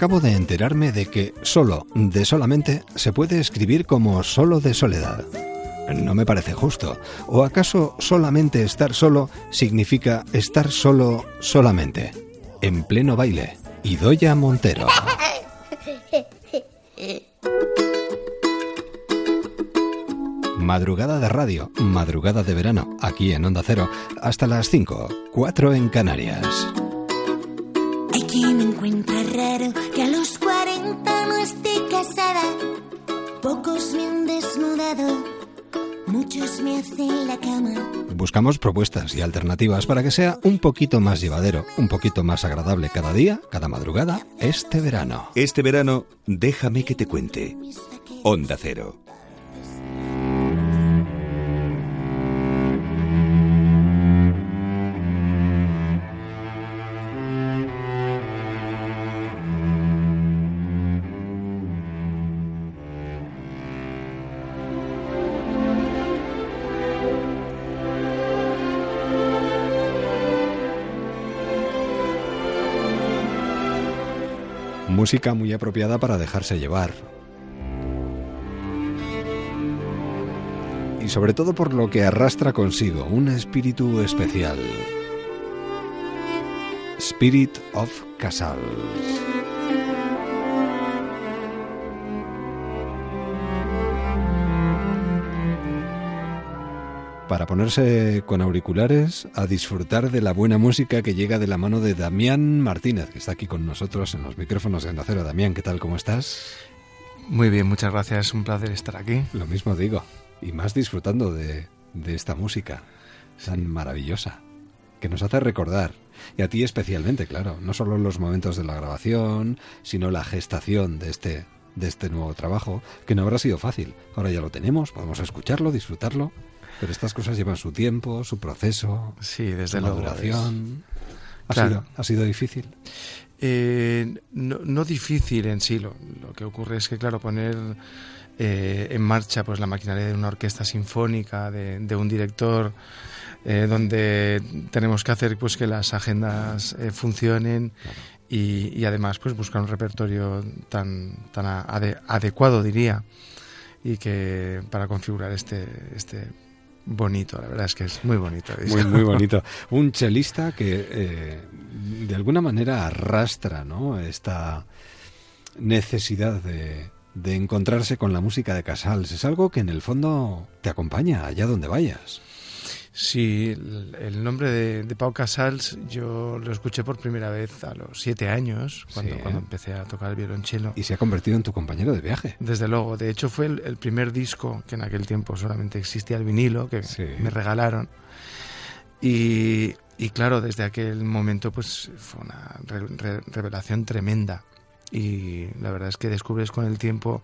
Acabo de enterarme de que solo de solamente se puede escribir como solo de soledad. No me parece justo. ¿O acaso solamente estar solo significa estar solo solamente? En pleno baile. Idoya Montero. Madrugada de radio, madrugada de verano, aquí en Onda Cero, hasta las 5, 4 en Canarias. Hay quien encuentra raro Pocos me han desnudado, muchos me hacen la cama. Buscamos propuestas y alternativas para que sea un poquito más llevadero, un poquito más agradable cada día, cada madrugada, este verano. Este verano, déjame que te cuente. Onda Cero. Música muy apropiada para dejarse llevar. Y sobre todo por lo que arrastra consigo, un espíritu especial. Spirit of Casals. Para ponerse con auriculares a disfrutar de la buena música que llega de la mano de Damián Martínez, que está aquí con nosotros en los micrófonos de Acero. Damián, ¿qué tal? ¿Cómo estás? Muy bien, muchas gracias. Un placer estar aquí. Lo mismo digo. Y más disfrutando de, de esta música tan maravillosa que nos hace recordar, y a ti especialmente, claro, no solo los momentos de la grabación, sino la gestación de este, de este nuevo trabajo, que no habrá sido fácil. Ahora ya lo tenemos, podemos escucharlo, disfrutarlo pero estas cosas llevan su tiempo, su proceso, sí, desde su maduración. ¿Ha, Claro. sido, ¿Ha sido difícil? Eh, no, no difícil en sí, lo, lo que ocurre es que, claro, poner eh, en marcha pues la maquinaria de una orquesta sinfónica, de, de un director, eh, donde tenemos que hacer pues que las agendas eh, funcionen y, y además pues buscar un repertorio tan, tan ade- adecuado, diría, y que para configurar este, este bonito, la verdad es que es muy bonito. Muy, muy bonito. Un chelista que eh, de alguna manera arrastra ¿no? esta necesidad de, de encontrarse con la música de Casals. Es algo que en el fondo te acompaña allá donde vayas. Sí, el, nombre de, de Pau Casals yo lo escuché por primera vez a los siete años, cuando, Sí. cuando empecé a tocar el violonchelo. Y se ha convertido en tu compañero de viaje. Desde luego, de hecho fue el, el primer disco que en aquel tiempo solamente existía el vinilo, que Sí. me regalaron. Y, y claro, desde aquel momento pues fue una re- re- revelación tremenda. Y la verdad es que descubres con el tiempo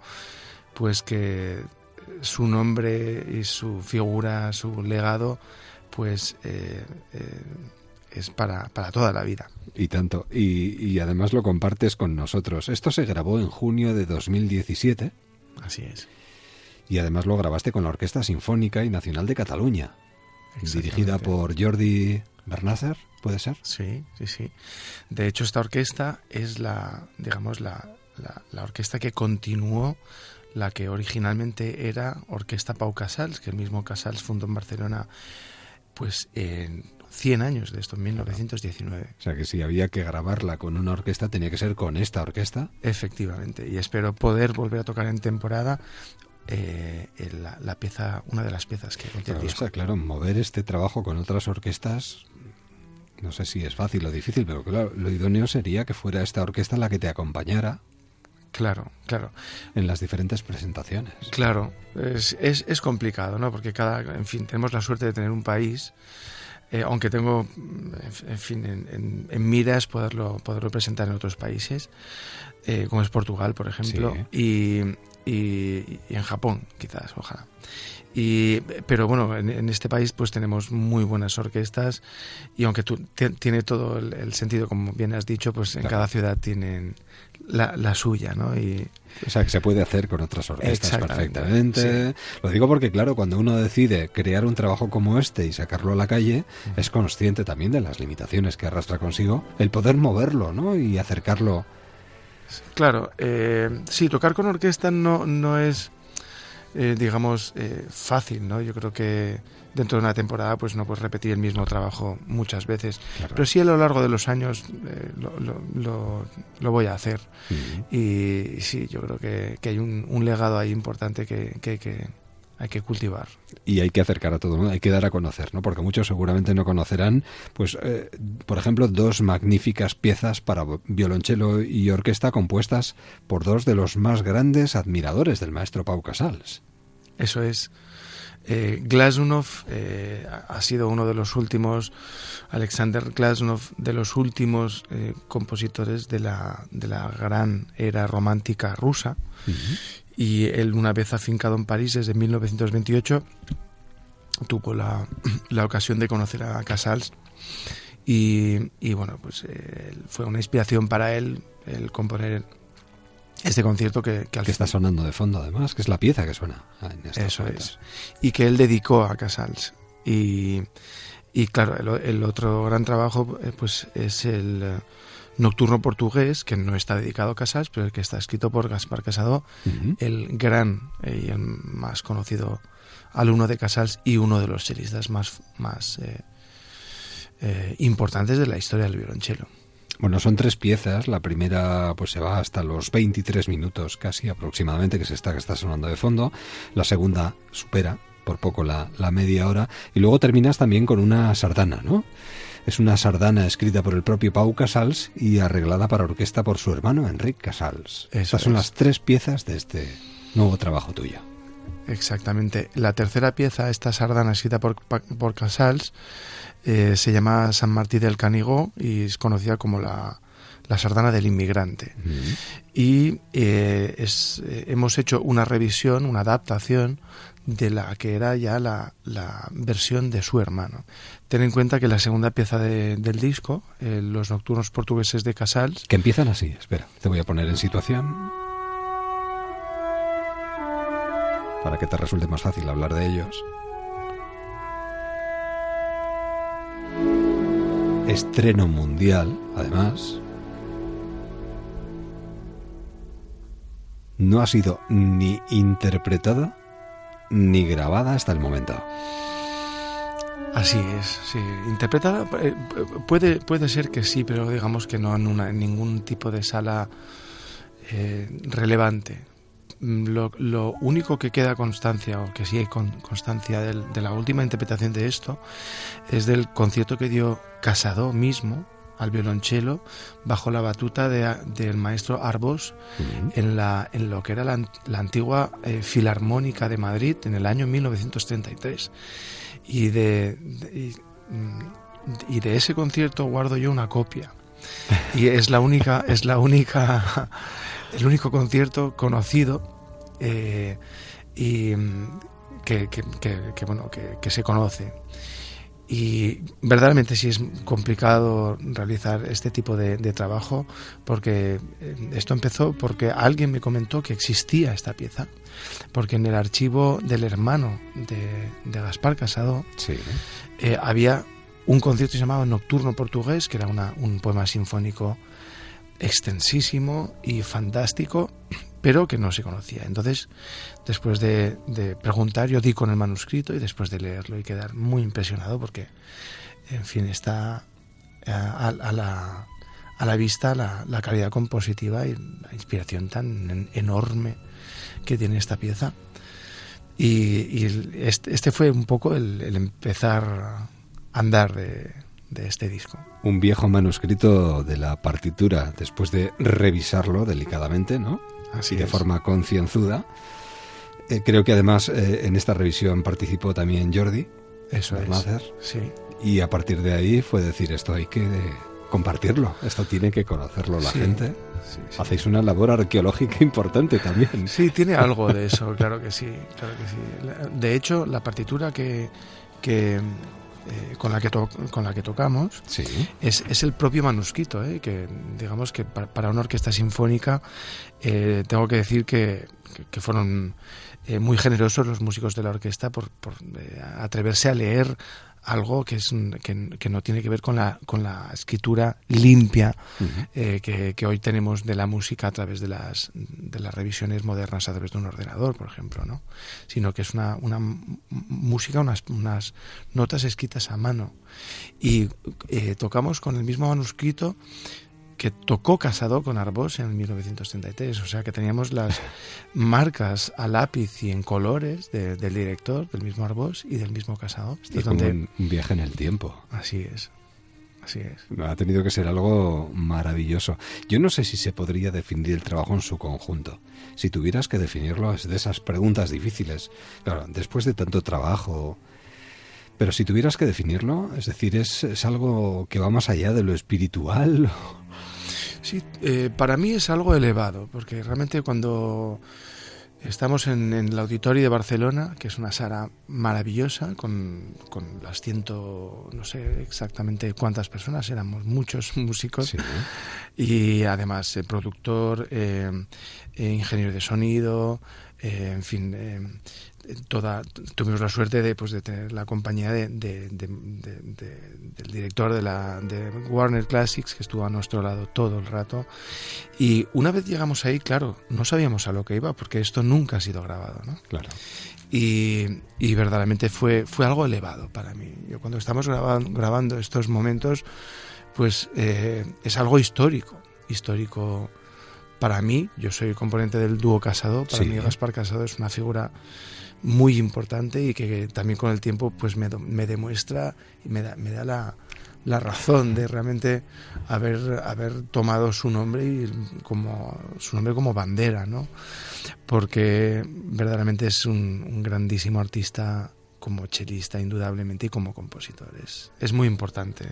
pues que su nombre y su figura, su legado, pues eh, eh, es para, para toda la vida. Y tanto. Y, y además lo compartes con nosotros. Esto se grabó en junio de 2017 Así es. y además lo grabaste con la Orquesta Sinfónica y Nacional de Cataluña, dirigida por Jordi Bernácer, ¿puede ser? Sí, sí, sí. De hecho, esta orquesta es la, digamos, la, la, la orquesta que continuó la que originalmente era Orquesta Pau Casals, que el mismo Casals fundó en Barcelona, pues en 100 años de esto, en 1919. O sea que si había que grabarla con una orquesta, tenía que ser con esta orquesta. Efectivamente, y espero poder volver a tocar en temporada eh, la, la pieza, una de las piezas que contiene Claro, sea, claro, mover este trabajo con otras orquestas, no sé si es fácil o difícil, pero claro, lo idóneo sería que fuera esta orquesta la que te acompañara Claro, claro. en las diferentes presentaciones. Claro, es, es, es complicado, ¿no? Porque cada, en fin, tenemos la suerte de tener un país eh, aunque tengo, en fin, en, en, miras poderlo, poderlo presentar en otros países, eh, como es Portugal, por ejemplo, y, y, en Japón, quizás, ojalá. Y, pero bueno, en, este país pues tenemos muy buenas orquestas y aunque tú, tiene todo el, sentido, como bien has dicho, pues en cada ciudad tienen la, la suya, ¿no? Y, o sea, que se puede hacer con otras orquestas perfectamente. Lo digo porque, claro, cuando uno decide crear un trabajo como este y sacarlo a la calle, es consciente también de las limitaciones que arrastra consigo el poder moverlo, ¿no? Y acercarlo. Claro, eh, sí, tocar con orquesta no, no es, eh, digamos, eh, fácil, ¿no? Yo creo que dentro de una temporada pues no puedes repetir el mismo trabajo muchas veces. Pero sí a lo largo de los años eh, lo, lo, voy a hacer. y, sí, yo creo que, que hay un, un, legado ahí importante que, que, hay que cultivar. Y hay que acercar a todo el mundo, hay que dar a conocer, ¿no? Porque muchos seguramente no conocerán, pues, eh, por ejemplo, dos magníficas piezas para violonchelo y orquesta compuestas por dos de los más grandes admiradores del maestro Pau Casals. Eso es. Eh, Glasnov eh, ha sido uno de los últimos, Alexander Glasnov, de los últimos eh, compositores de la, de la gran era romántica rusa. Y él, una vez afincado en París desde 1928, tuvo la, la ocasión de conocer a Casals. Y, y bueno, pues fue una inspiración para él el componer este concierto que, que, está sonando de fondo además, que es la pieza que suena. En Eso es. Y que él dedicó a Casals. Y, y claro, el, otro gran trabajo eh, pues es el eh, Nocturno portugués, que no está dedicado a Casals, pero el que está escrito por Gaspar Casado, el gran eh, y el más conocido alumno de Casals y uno de los chelistas más, más importantes de la historia del violonchelo. Bueno, son tres piezas. La primera pues se va hasta los 23 minutos casi aproximadamente, que es esta que está sonando de fondo. La segunda supera por poco la, media hora. Y luego terminas también con una sardana, ¿no? Es una sardana escrita por el propio Pau Casals y arreglada para orquesta por su hermano Enrique Casals. Esas son las tres piezas de este nuevo trabajo tuyo. Exactamente. La tercera pieza, esta sardana escrita por, por Casals, eh, se llama San Martín del Canigó y es conocida como la, sardana del inmigrante. Y eh, es, eh, hemos hecho una revisión, una adaptación de la que era ya la, versión de su hermano. Ten en cuenta que la segunda pieza del disco, Los Nocturnos Portugueses de Casals... Que empiezan así, espera, te voy a poner en situación para que te resulte más fácil hablar de ellos. estreno mundial, además, no ha sido ni interpretada ni grabada hasta el momento. Así es, sí. Interpretada eh, puede, puede ser que sí, pero digamos que no en, una, ningún tipo de sala eh, relevante. Mm, lo, único que queda constancia, o que sí hay constancia de la última interpretación de esto, es del concierto que dio Casado mismo al violonchelo bajo la batuta del maestro Arbos en, la, en lo que era la, antigua eh, Filarmónica de Madrid en el año 1933. Y de, mm, y de ese concierto guardo yo una copia. Y es la única, es la única el único concierto conocido eh, y mm, que, bueno que, se conoce y verdaderamente sí es complicado realizar este tipo de, trabajo porque eh, esto empezó porque alguien me comentó que existía esta pieza porque en el archivo del hermano de, Gaspar Casado eh, había un concierto que se llamaba Nocturno Portugués que era un poema sinfónico extensísimo y fantástico, pero que no se conocía. Entonces, después de, preguntar, yo di con el manuscrito y después de leerlo y quedar muy impresionado porque, en fin, está eh, a, la, a la, vista la, calidad compositiva y la inspiración tan enorme que tiene esta pieza. Y, este, este, fue un poco el, el empezar a andar de, de este disco. Un viejo manuscrito de la partitura, después de revisarlo delicadamente, ¿no? Así de forma concienzuda. Eh, creo que además eh, en esta revisión participó también Jordi. Eso es. Sí. Y a partir de ahí fue decir, esto hay que compartirlo, esto tiene que conocerlo la gente. Hacéis una labor arqueológica importante también. Sí, tiene algo de eso, claro que sí, claro que sí. De hecho, la partitura que, que eh, con, la que con la que tocamos es, es, el propio manuscrito, eh, que digamos que para, una orquesta sinfónica eh, tengo que decir que, que fueron muy generosos los músicos de la orquesta por, por atreverse a leer algo que, es, que, no tiene que ver con la, con la escritura limpia eh, que, hoy tenemos de la música a través de las, de las revisiones modernas a través de un ordenador, por ejemplo, ¿no? sino que es una, una música, unas, unas notas escritas a mano. Y eh, tocamos con el mismo manuscrito que tocó Casado con Arbós en 1933. O sea que teníamos las marcas a lápiz y en colores del director, del mismo Arbós y del mismo Casado. es donde... un, viaje en el tiempo. Así es. Así es. Ha tenido que ser algo maravilloso. Yo no sé si se podría definir el trabajo en su conjunto. Si tuvieras que definirlo, es de esas preguntas difíciles. Claro, después de tanto trabajo, pero si tuvieras que definirlo, es decir, ¿es, es algo que va más allá de lo espiritual? Sí, eh, para mí es algo elevado, porque realmente cuando estamos en, el auditorio de Barcelona, que es una sala maravillosa, con, las ciento, no sé exactamente cuántas personas, éramos muchos músicos, y además el productor, eh, eh, ingeniero de sonido, en fin, toda tuvimos la suerte de, pues, de tener la compañía de, del director de, la, de Warner Classics que estuvo a nuestro lado todo el rato. Y una vez llegamos ahí claro no sabíamos a lo que iba porque esto nunca ha sido grabado ¿no? claro. Y, y verdaderamente fue fue algo elevado para mí. Yo cuando estamos grabando, grabando estos momentos pues eh, es algo histórico histórico para mí, yo soy componente del dúo Casado, para mí Gaspar Casado es una figura muy importante y que también con el tiempo pues me, me demuestra y me da, me da la, la, razón de realmente haber, haber tomado su nombre y como su nombre como bandera, ¿no? Porque verdaderamente es un, un grandísimo artista como chelista indudablemente y como compositor. Es, es muy importante.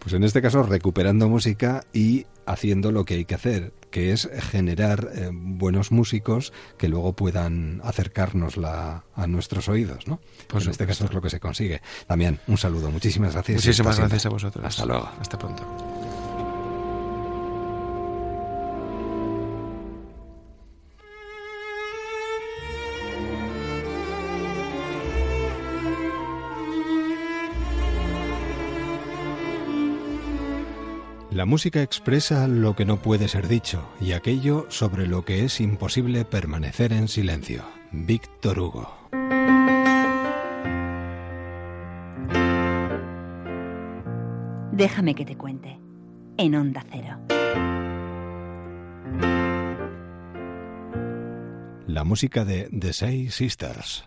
Pues en este caso recuperando música y haciendo lo que hay que hacer, que es generar eh, buenos músicos que luego puedan acercarnosla a nuestros oídos, ¿no? Pues en este caso es lo que se consigue. También un saludo, muchísimas gracias. Muchísimas gracias a vosotros. Hasta luego. Hasta pronto. La música expresa lo que no puede ser dicho y aquello sobre lo que es imposible permanecer en silencio. Víctor Hugo. Déjame que te cuente. En Onda Cero. La música de The Say Sisters.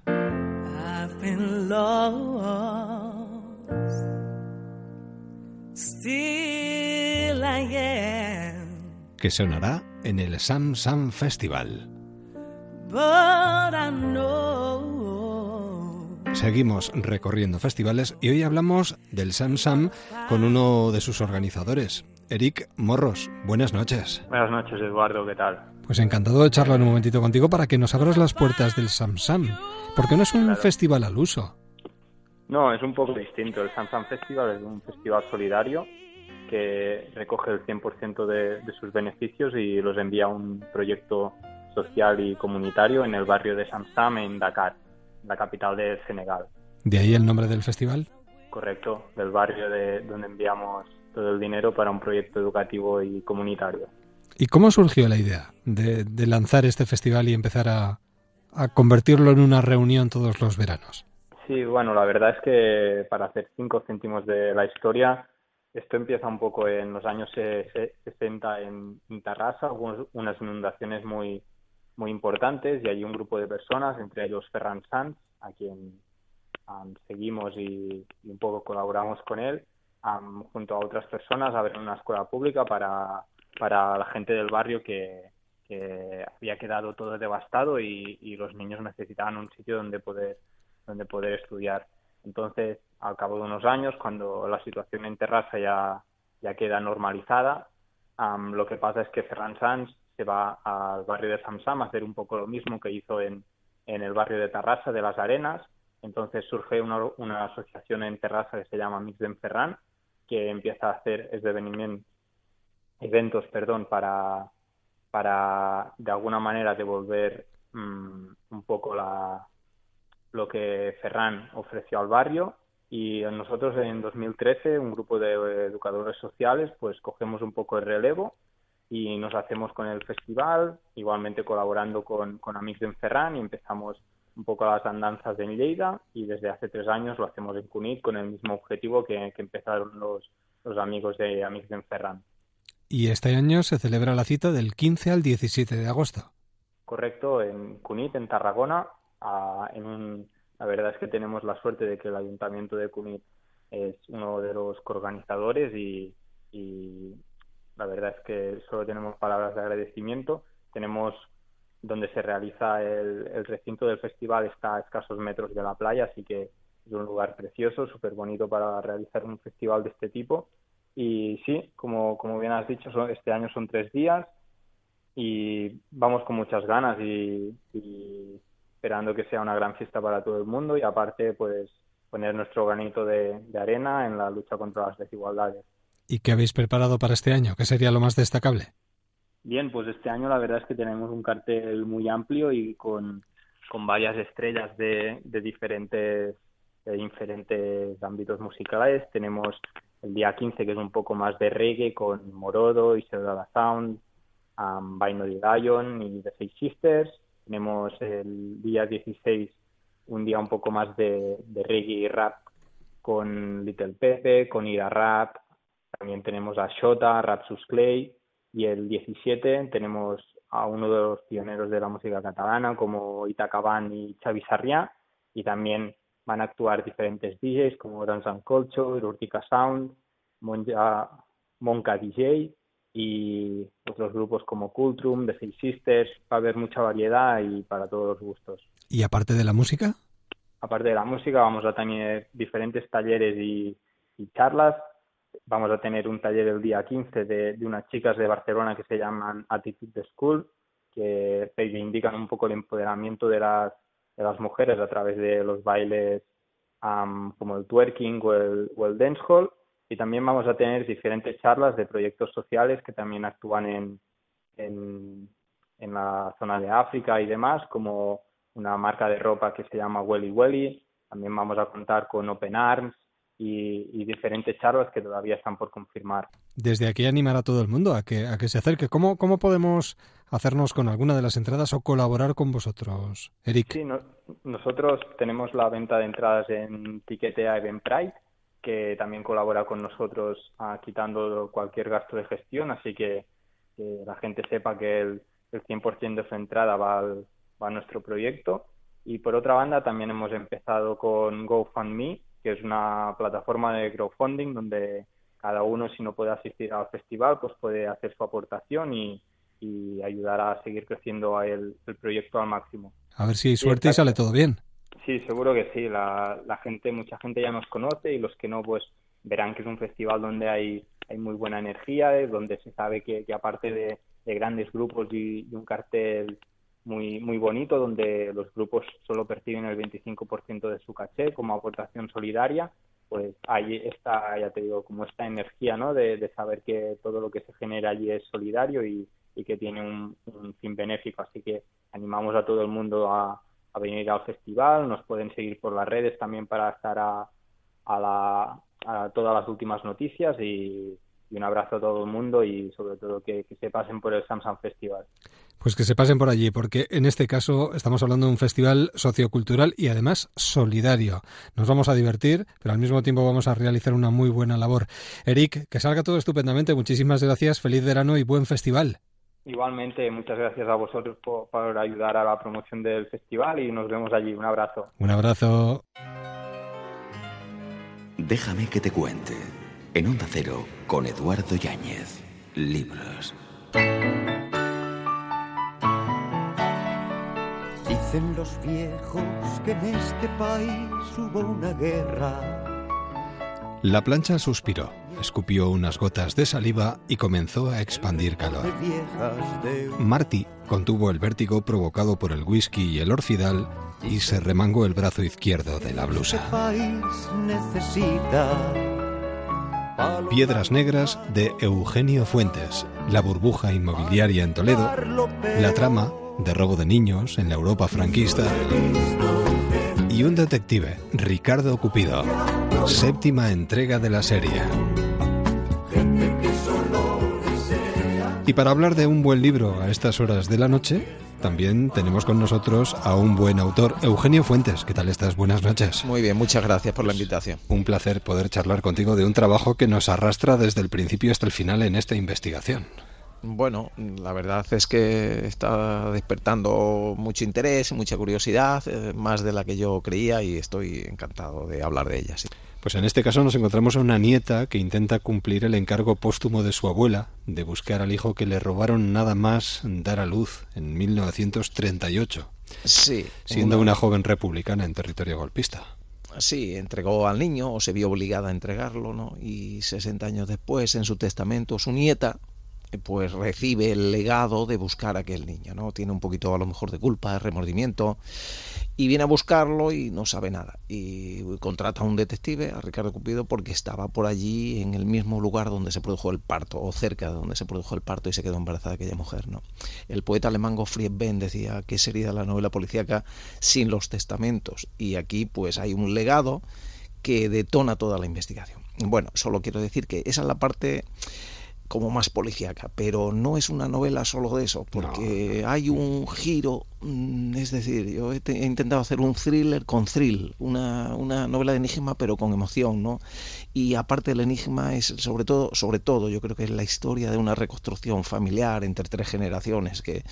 Que sonará en el Sam Sam Festival. Seguimos recorriendo festivales y hoy hablamos del Sam Sam con uno de sus organizadores, Eric Morros. Buenas noches. Buenas noches, Eduardo, ¿qué tal? Pues encantado de charlar un momentito contigo para que nos abras las puertas del Sam Sam, porque no es un festival al uso. No, es un poco distinto. El Sam Sam Festival es un festival solidario que recoge el 100% de, de sus beneficios y los envía a un proyecto social y comunitario en el barrio de Samsam, en Dakar, la capital de Senegal. ¿De ahí el nombre del festival? Correcto, del barrio de donde enviamos todo el dinero para un proyecto educativo y comunitario. ¿Y cómo surgió la idea de, de lanzar este festival y empezar a, a convertirlo en una reunión todos los veranos? Sí, bueno, la verdad es que para hacer cinco céntimos de la historia, esto empieza un poco en los años 60 en, Tarrasa, hubo unas inundaciones muy, muy importantes y hay un grupo de personas, entre ellos Ferran Sanz, a quien seguimos y, un poco colaboramos con él, junto a otras personas, a ver una escuela pública para, para la gente del barrio que, que había quedado todo devastado y, y los niños necesitaban un sitio donde poder, donde poder estudiar Entonces, al cabo de unos años, cuando la situación en Terrassa ya, ya queda normalizada, lo que pasa es que Ferran Sanz se va al barrio de Samsam a hacer un poco lo mismo que hizo en, en el barrio de Terrassa de las Arenas. Entonces surge una, una asociación en Terrassa que se llama Mix de Ferran, que empieza a hacer eventos perdón, para, para de alguna manera devolver mm, un poco la, lo que Ferran ofreció al barrio y nosotros en 2013 un grupo de educadores sociales pues cogemos un poco el relevo y nos hacemos con el festival, igualmente colaborando con, con de Ferran y empezamos un poco las andanzas de Lleida y desde hace tres años lo hacemos en Cunit con el mismo objetivo que, que empezaron los, los amigos de Amics de Ferran. Y este año se celebra la cita del 15 al 17 de agosto. Correcto, en Cunit, en Tarragona, en un, la verdad es que tenemos la suerte de que el Ayuntamiento de Cunit es uno de los organizadores y, y la verdad es que solo tenemos palabras de agradecimiento. Tenemos donde se realiza el, el recinto del festival está a escasos metros de la playa, así que es un lugar precioso, súper bonito para realizar un festival de este tipo. Y sí, como, como bien has dicho, este año son tres días y vamos con muchas ganas y, esperando que sea una gran fiesta para todo el mundo y aparte pues poner nuestro granito de, de arena en la lucha contra las desigualdades. ¿Y qué habéis preparado para este año? ¿Qué sería lo más destacable? Bien, pues este año la verdad es que tenemos un cartel muy amplio y con, con varias estrellas de, de diferentes de diferentes ámbitos musicales. Tenemos el día 15, que es un poco más de reggae, con Morodo, y la Sound, um, Binary Lion y The Six Sisters. Tenemos el día 16, un día un poco más de, reggae y rap con Little Pepe, con Ira Rap. También tenemos a Shota, Rapsus Clay. Y el 17 tenemos a uno de los pioneros de la música catalana, como Itacaban y Xavi Sarriá. Y también van a actuar diferentes DJs como Dance and Culture, Urtica Sound, Monja, Monka DJ y otros grupos como Cultrum, The Six Sisters. Va a haber mucha variedad y para todos los gustos. ¿Y aparte de la música? Aparte de la música vamos a tener diferentes talleres y, charlas. Vamos a tener un taller el día 15 de, de unas chicas de Barcelona que se llaman Attitude School, que indican un poco el empoderamiento de las de las mujeres a través de los bailes como el twerking o el, o el dancehall y también vamos a tener diferentes charlas de proyectos sociales que también actúan en, en, en la zona de África y demás, como una marca de ropa que se llama Welly Welly. También vamos a contar con Open Arms, y, diferentes charlas que todavía están por confirmar. Desde aquí animar a todo el mundo a que, a que se acerque. ¿Cómo, ¿Cómo podemos hacernos con alguna de las entradas o colaborar con vosotros, Eric? Sí, nosotros tenemos la venta de entradas en Tiquetea Eventbrite, que también colabora con nosotros ah, quitando cualquier gasto de gestión, así que, que la gente sepa que el, el 100% de su entrada va, va a nuestro proyecto. Y por otra banda, también hemos empezado con GoFundMe, que es una plataforma de crowdfunding donde cada uno, si no puede asistir al festival, pues puede hacer su aportación y, ayudar a seguir creciendo el, proyecto al máximo. A ver si hay suerte y, sale todo bien. Sí, seguro que sí. La, gente, mucha gente ya nos conoce y los que no, pues verán que es un festival donde hay, hay muy buena energía, eh, donde se sabe que, aparte de, grandes grupos y, y, un cartel muy, muy bonito donde los grupos solo perciben el 25% de su caché como aportación solidaria, pues ahí está, ya te digo, como esta energía, ¿no? De, saber que todo lo que se genera allí es solidario y, que tiene un, fin benéfico. Así que animamos a todo el mundo a, venir al festival. Nos pueden seguir por las redes también para estar a, a, la, a todas las últimas noticias y, un abrazo a todo el mundo y sobre todo que, que se pasen por el Samsung Festival. Pues que se pasen por allí, porque en este caso estamos hablando de un festival sociocultural y además solidario. Nos vamos a divertir, pero al mismo tiempo vamos a realizar una muy buena labor. Eric, que salga todo estupendamente. Muchísimas gracias, feliz verano y buen festival. Igualmente, muchas gracias a vosotros por, ayudar a la promoción del festival y nos vemos allí. Un abrazo. Un abrazo. Déjame que te cuente. En Onda Cero, con Eduardo Yáñez. Libros. Dicen los viejos que en este país hubo una guerra. La plancha suspiró, escupió unas gotas de saliva y comenzó a expandir calor. Marty contuvo el vértigo provocado por el whisky y el orfidal y se remangó el brazo izquierdo de la blusa. Piedras Negras de Eugenio Fuentes, La burbuja inmobiliaria en Toledo, La trama de robo de niños en la Europa franquista y un detective, Ricardo Cupido, séptima entrega de la serie. Y para hablar de un buen libro a estas horas de la noche, también tenemos con nosotros a un buen autor, Eugenio Fuentes. ¿Qué tal estás? Buenas noches. Muy bien, muchas gracias por la invitación. Un placer poder charlar contigo de un trabajo que nos arrastra desde el principio hasta el final en esta investigación. Bueno, la verdad es que está despertando mucho interés, mucha curiosidad, eh, más de la que yo creía y estoy encantado de hablar de ella. Sí. Pues en este caso nos encontramos a una nieta que intenta cumplir el encargo póstumo de su abuela de buscar al hijo que le robaron nada más dar a luz en 1938. Sí. Siendo una, joven republicana en territorio golpista. Sí, entregó al niño o se vio obligada a entregarlo, ¿no? Y 60 años después, en su testamento, su nieta, pues recibe el legado de buscar a aquel niño, ¿no? Tiene un poquito a lo mejor de culpa, de remordimiento y viene a buscarlo y no sabe nada. Y contrata a un detective, a Ricardo Cupido, porque estaba por allí en el mismo lugar donde se produjo el parto, o cerca de donde se produjo el parto y se quedó embarazada aquella mujer, ¿no? El poeta alemán Gottfried Benn decía que sería la novela policíaca sin los testamentos. Y aquí pues hay un legado que detona toda la investigación. Bueno, solo quiero decir que esa es la parte como más policíaca, pero no es una novela solo de eso, porque hay un giro, mm, es decir, yo he, intentado hacer un thriller con thrill, una, una, novela de enigma pero con emoción, ¿no? Y aparte del enigma es sobre todo, sobre todo, yo creo que es la historia de una reconstrucción familiar entre tres generaciones, que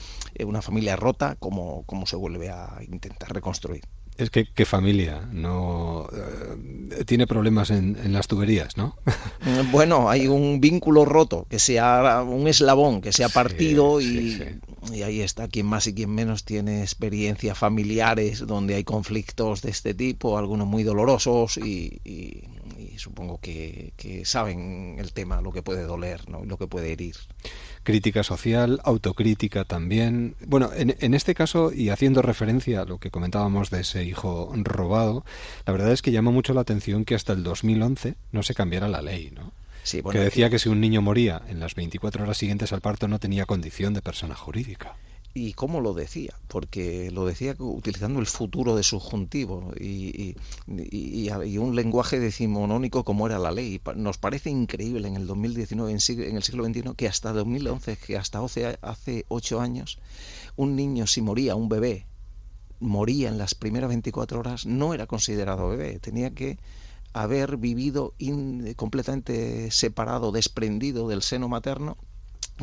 una familia rota, como, como se vuelve a intentar reconstruir. Es que qué familia, no eh, tiene problemas en, las tuberías, ¿no? Bueno, hay un vínculo roto, que sea un eslabón que se ha partido y, ahí está quien más y quien menos tiene experiencias familiares donde hay conflictos de este tipo, algunos muy dolorosos y, supongo que, que, saben el tema, lo que puede doler, ¿no? lo que puede herir crítica social, autocrítica también. Bueno, en, este caso, y haciendo referencia a lo que comentábamos de ese hijo robado, la verdad es que llama mucho la atención que hasta el 2011 no se cambiara la ley, ¿no? Sí, que decía que si un niño moría en las 24 horas siguientes al parto no tenía condición de persona jurídica y cómo lo decía, porque lo decía utilizando el futuro de subjuntivo y, y, un lenguaje decimonónico como era la ley. Nos parece increíble en el 2019, en, el siglo XXI, que hasta 2011, que hasta hace, ocho años, un niño si moría, un bebé, moría en las primeras 24 horas, no era considerado bebé, tenía que haber vivido completamente separado, desprendido del seno materno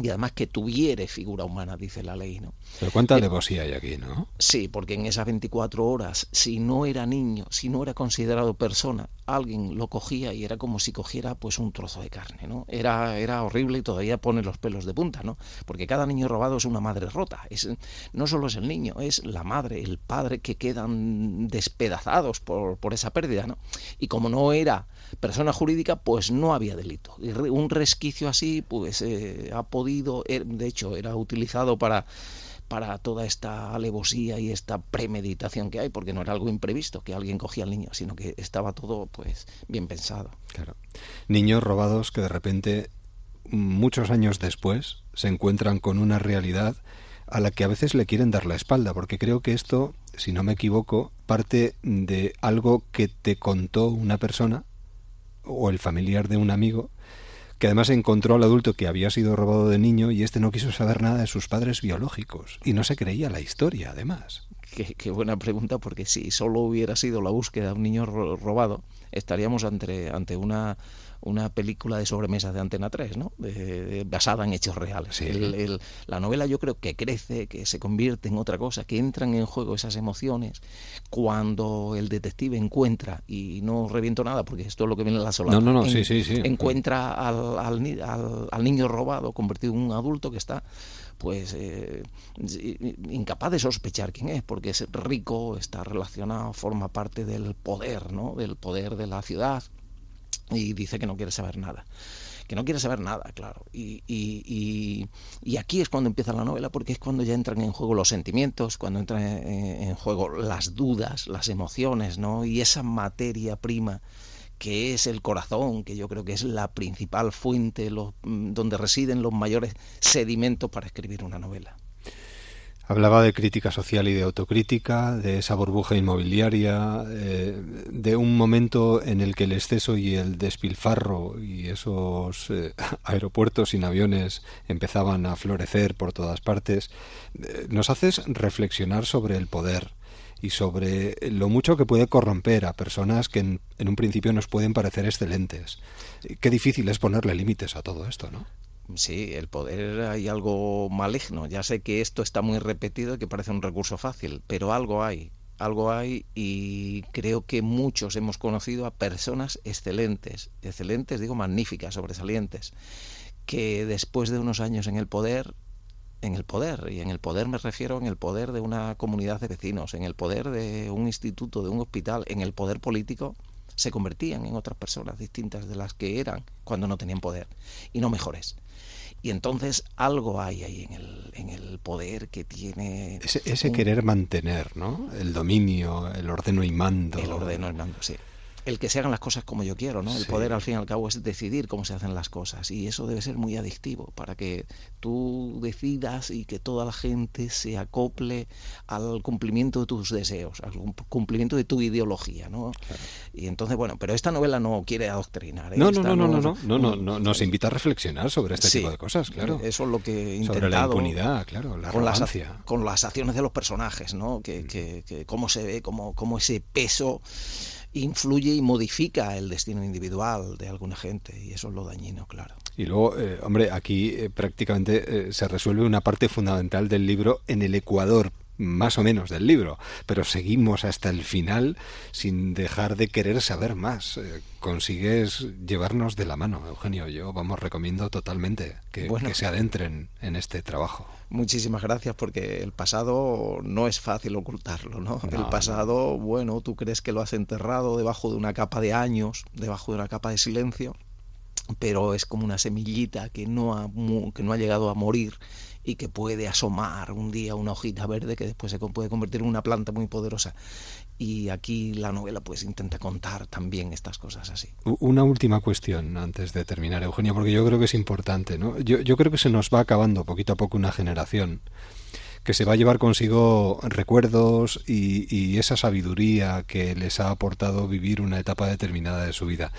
y además que tuviere figura humana, dice la ley, ¿no? Pero cuánta alevosía hay aquí, ¿no? Sí, porque en esas 24 horas, si no era niño, si no era considerado persona, alguien lo cogía y era como si cogiera pues un trozo de carne, ¿no? Era, era horrible y todavía pone los pelos de punta, ¿no? Porque cada niño robado es una madre rota, es, no solo es el niño, es la madre, el padre que quedan despedazados por, por esa pérdida, ¿no? Y como no era persona jurídica, pues no había delito. Y un resquicio así, pues eh, ha podido, er, de hecho, era utilizado para para toda esta alevosía y esta premeditación que hay, porque no era algo imprevisto que alguien cogía al niño, sino que estaba todo pues bien pensado. Claro. Niños robados que de repente muchos años después se encuentran con una realidad a la que a veces le quieren dar la espalda, porque creo que esto, si no me equivoco, parte de algo que te contó una persona o el familiar de un amigo, que además encontró al adulto que había sido robado de niño y este no quiso saber nada de sus padres biológicos y no se creía la historia, además. Qué, buena pregunta, porque si solo hubiera sido la búsqueda de un niño robado, estaríamos ante, ante una, una película de sobremesa de Antena 3, ¿no? basada en hechos reales. la novela yo creo que crece, que se convierte en otra cosa, que entran en juego esas emociones cuando el detective encuentra, y no reviento nada porque esto es lo que viene en la sola, no, no, no, sí, sí, sí. encuentra al, al, al niño robado convertido en un adulto que está pues eh, incapaz de sospechar quién es, porque es rico, está relacionado, forma parte del poder, ¿no? Del poder de la ciudad y dice que no quiere saber nada que no quiere saber nada, claro. Y, y, y, aquí es cuando empieza la novela, porque es cuando ya entran en juego los sentimientos, cuando entran en, juego las dudas, las emociones, ¿no? Y esa materia prima que es el corazón, que yo creo que es la principal fuente mm, donde residen los mayores sedimentos para escribir una novela. Hablaba de crítica social y de autocrítica, de esa burbuja inmobiliaria, eh, de un momento en el que el exceso y el despilfarro y esos eh, aeropuertos sin aviones empezaban a florecer por todas partes. Eh, nos haces reflexionar sobre el poder, y sobre lo mucho que puede corromper a personas que en, un principio nos pueden parecer excelentes. Qué difícil es ponerle límites a todo esto, ¿no? Sí, el poder hay algo maligno. Ya sé que esto está muy repetido y que parece un recurso fácil, pero algo hay, algo hay y creo que muchos hemos conocido a personas excelentes, excelentes, digo magníficas, sobresalientes, que después de unos años en el poder en el poder, y en el poder me refiero en el poder de una comunidad de vecinos, en el poder de un instituto, de un hospital, en el poder político, se convertían en otras personas distintas de las que eran cuando no tenían poder, y no mejores. Y entonces algo hay ahí en el, en el poder que tiene... Ese, ese querer mantener, ¿no? El dominio, el ordeno y mando. El ordeno y mando, sí el que se hagan las cosas como yo quiero, ¿no? El poder al fin y al cabo es decidir cómo se hacen las cosas y eso debe ser muy adictivo para que tú decidas y que toda la gente se acople al cumplimiento de tus deseos, al cumplimiento de tu ideología, ¿no? Y entonces, bueno, pero esta novela no quiere adoctrinar. ¿eh? No, no, no, no, no, no, no, no, nos invita a reflexionar sobre este tipo de cosas, claro. Eso es lo que he intentado. Sobre la impunidad, claro, la con las, con las acciones de los personajes, ¿no? Que, que, que cómo se ve, cómo, cómo ese peso influye y modifica el destino individual de alguna gente y eso es lo dañino, claro. Y luego, eh, hombre, aquí eh, prácticamente eh, se resuelve una parte fundamental del libro en el Ecuador más o menos del libro, pero seguimos hasta el final sin dejar de querer saber más. consigues llevarnos de la mano, Eugenio. Yo, vamos, recomiendo totalmente que, que se adentren en este trabajo muchísimas gracias porque el pasado no es fácil ocultarlo, ¿no? el pasado, bueno, tú crees que lo has enterrado debajo de una capa de años, debajo de una capa de silencio, pero es como una semillita que no ha, que no ha llegado a morir y que puede asomar un día una hojita verde que después se puede convertir en una planta muy poderosa. Y aquí la novela pues intenta contar también estas cosas así. Una última cuestión antes de terminar, Eugenio, porque yo creo que es importante. ¿no? Yo, yo creo que se nos va acabando poquito a poco una generación que se va a llevar consigo recuerdos y, y, esa sabiduría que les ha aportado vivir una etapa determinada de su vida.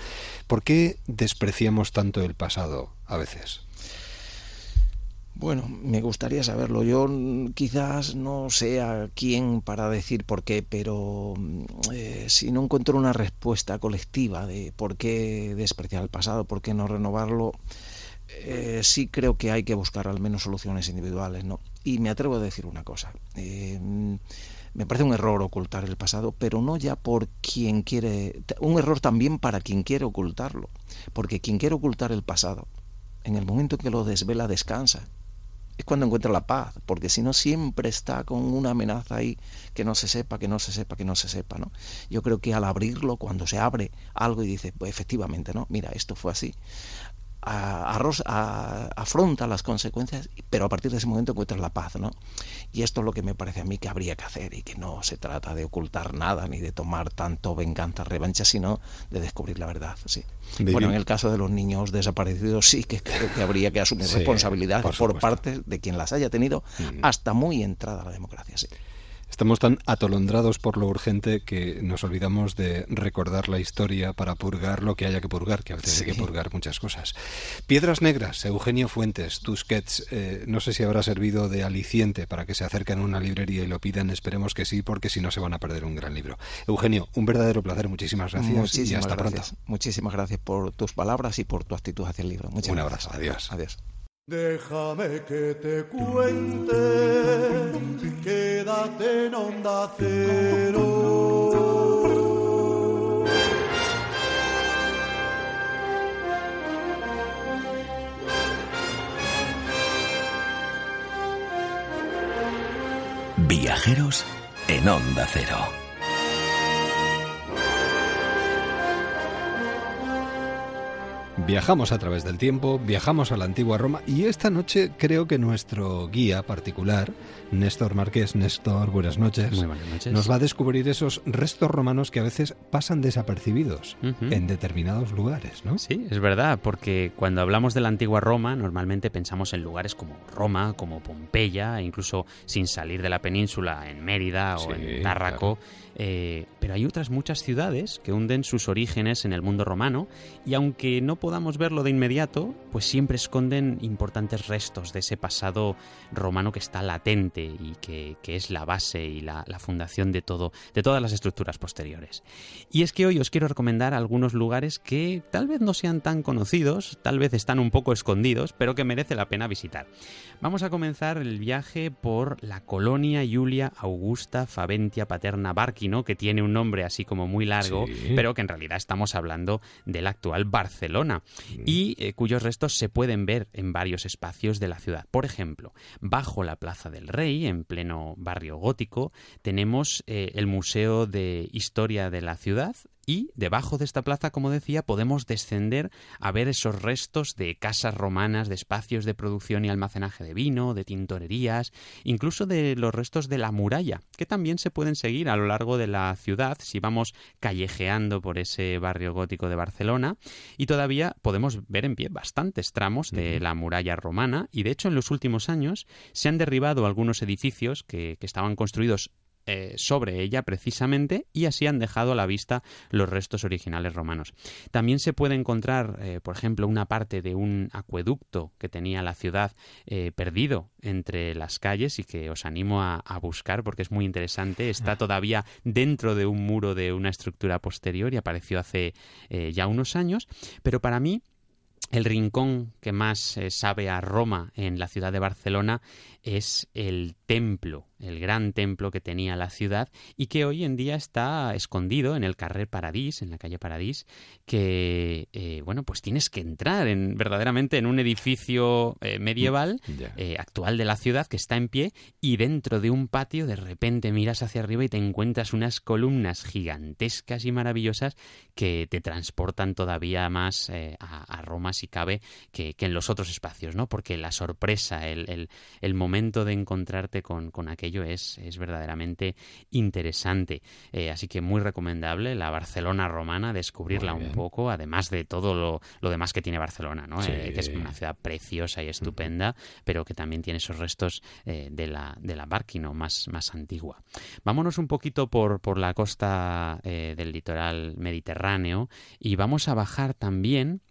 ¿Por qué despreciamos tanto el pasado a veces? Bueno, me gustaría saberlo. Yo quizás no sea quién para decir por qué, pero mm, eh, si no encuentro una respuesta colectiva de por qué despreciar el pasado, por qué no renovarlo, eh, sí creo que hay que buscar al menos soluciones individuales, ¿no? Y me atrevo a decir una cosa. Eh, mm, me parece un error ocultar el pasado, pero no ya por quien quiere, un error también para quien quiere ocultarlo, porque quien quiere ocultar el pasado, en el momento en que lo desvela descansa es cuando encuentra la paz, porque si no siempre está con una amenaza ahí que no se sepa, que no se sepa, que no se sepa, ¿no? Yo creo que al abrirlo, cuando se abre algo y dice, pues efectivamente, ¿no? Mira, esto fue así, a, afronta las consecuencias, pero a partir de ese momento encuentras la paz, ¿no? Y esto es lo que me parece a mí que habría que hacer y que no se trata de ocultar nada ni de tomar tanto venganza, revancha, sino de descubrir la verdad, sí. Bueno, en el caso de los niños desaparecidos sí que creo que habría que asumir responsabilidad por, parte de quien las haya tenido mm. hasta muy entrada la democracia, sí. Estamos tan atolondrados por lo urgente que nos olvidamos de recordar la historia para purgar lo que haya que purgar, que a veces hay que purgar muchas cosas. Piedras Negras, Eugenio Fuentes, Tusquets, eh, no sé si habrá servido de aliciente para que se acerquen a una librería y lo pidan, esperemos que sí, porque si no se van a perder un gran libro. Eugenio, un verdadero placer, muchísimas gracias y hasta pronto. Muchísimas gracias por tus palabras y por tu actitud hacia el libro. un abrazo, adiós. Adiós. Déjame que te cuente, quédate en onda cero. Viajeros en onda cero. Viajamos a través del tiempo, viajamos a la antigua Roma y esta noche creo que nuestro guía particular, Néstor Marqués, Néstor, buenas noches, Muy buenas noches. nos va a descubrir esos restos romanos que a veces pasan desapercibidos en determinados lugares, ¿no? Sí, es verdad, porque cuando hablamos de la antigua Roma normalmente pensamos en lugares como Roma, como Pompeya, incluso sin salir de la península, en Mérida o Sí, en Tárraco. Eh, pero hay otras muchas ciudades que hunden sus orígenes en el mundo romano y aunque no podamos verlo de inmediato, pues siempre esconden importantes restos de ese pasado romano que está latente y que, que es la base y la, la fundación de todo, de todas las estructuras posteriores. Y es que hoy os quiero recomendar algunos lugares que tal vez no sean tan conocidos, tal vez están un poco escondidos, pero que merece la pena visitar. Vamos a comenzar el viaje por la colonia Julia Augusta Faventia Paterna Barquino, que tiene un nombre así como muy largo, Sí. pero que en realidad estamos hablando del actual Barcelona y eh, cuyos restos se pueden ver en varios espacios de la ciudad. Por ejemplo, bajo la Plaza del Rey, en pleno barrio gótico, tenemos eh, el Museo de Historia de la ciudad y debajo de esta plaza, como decía, podemos descender a ver esos restos de casas romanas, de espacios de producción y almacenaje de vino, de tintorerías, incluso de los restos de la muralla, que también se pueden seguir a lo largo de la ciudad si vamos callejeando por ese barrio gótico de Barcelona. Y todavía podemos ver en pie bastantes tramos de la muralla romana y de hecho en los últimos años se han derribado algunos edificios que, que estaban construidos eh, sobre ella precisamente y así han dejado a la vista los restos originales romanos. También se puede encontrar, eh, por ejemplo, una parte de un acueducto que tenía la ciudad eh, perdido entre las calles y que os animo a, a buscar porque es muy interesante. Está todavía dentro de un muro de una estructura posterior y apareció hace ya unos años, pero para mí el rincón que más eh, sabe a Roma en la ciudad de Barcelona es el templo, el gran templo que tenía la ciudad y que hoy en día está escondido en el carrer Paradís, en la calle Paradís, que eh, bueno, pues tienes que entrar en verdaderamente en un edificio eh, medieval Ya. eh, actual de la ciudad que está en pie y dentro de un patio de repente miras hacia arriba y te encuentras unas columnas gigantescas y maravillosas que te transportan todavía más a, a Roma si cabe que, que en los otros espacios, ¿no? Porque la sorpresa, el, el- el momento de encontrarte con, con aquello es, es verdaderamente interesante. Eh, así que muy recomendable la Barcelona romana, descubrirla un poco, además de todo lo, lo demás que tiene Barcelona, ¿no? Sí. Eh, que es una ciudad preciosa y estupenda, pero que también tiene esos restos eh, de la, de la Barquino más, más antigua. Vámonos un poquito por, por la costa del litoral mediterráneo y vamos a bajar también